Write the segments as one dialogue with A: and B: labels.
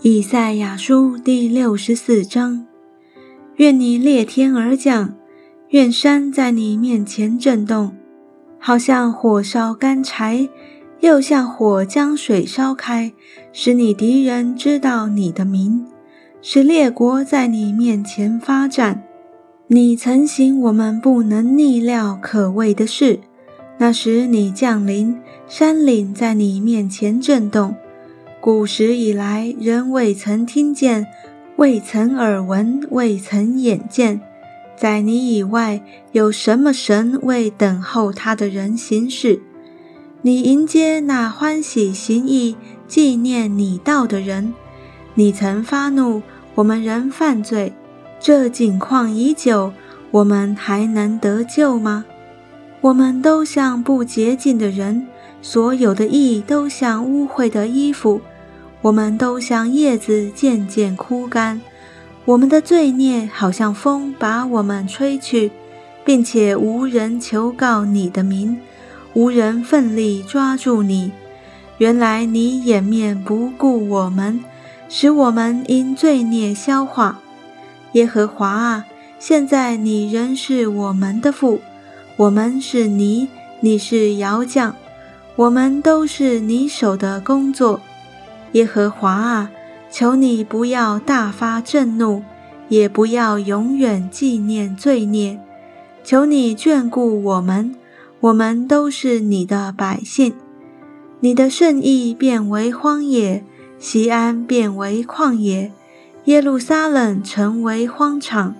A: 以赛亚书第六十四章：愿你裂天而降，愿山在你面前震动，好像火烧干柴，又像火将水烧开，使你敌人知道你的名，使列国在你面前发战。你曾行我们不能逆料可畏的事，那时你降临，山岭在你面前震动。古时以来，人未曾听见，未曾耳闻，未曾眼见。在你以外，有什么神为等候他的人行事？你迎接那欢喜行义、纪念你道的人。你曾发怒，我们仍犯罪。这景况已久，我们还能得救吗？我们都像不洁净的人。所有的意都像污秽的衣服，我们都像叶子渐渐枯干。我们的罪孽好像风把我们吹去，并且无人求告你的名，无人奋力抓住你。原来你掩面不顾我们，使我们因罪孽消化。耶和华啊，现在你仍是我们的父，我们是泥，你是窑匠。我们都是你手的工作，耶和华啊，求你不要大发震怒，也不要永远纪念罪孽。求你眷顾我们，我们都是你的百姓。你的圣意变为荒野，西安变为旷野，耶路撒冷成为荒场。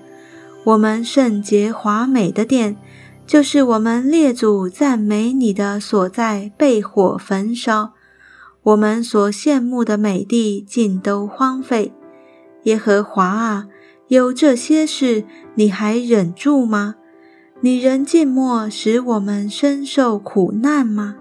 A: 我们圣洁华美的殿。就是我们列祖赞美你的所在被火焚烧，我们所羡慕的美地尽都荒废。耶和华啊，有这些事，你还忍住吗？你仍静默，使我们深受苦难吗？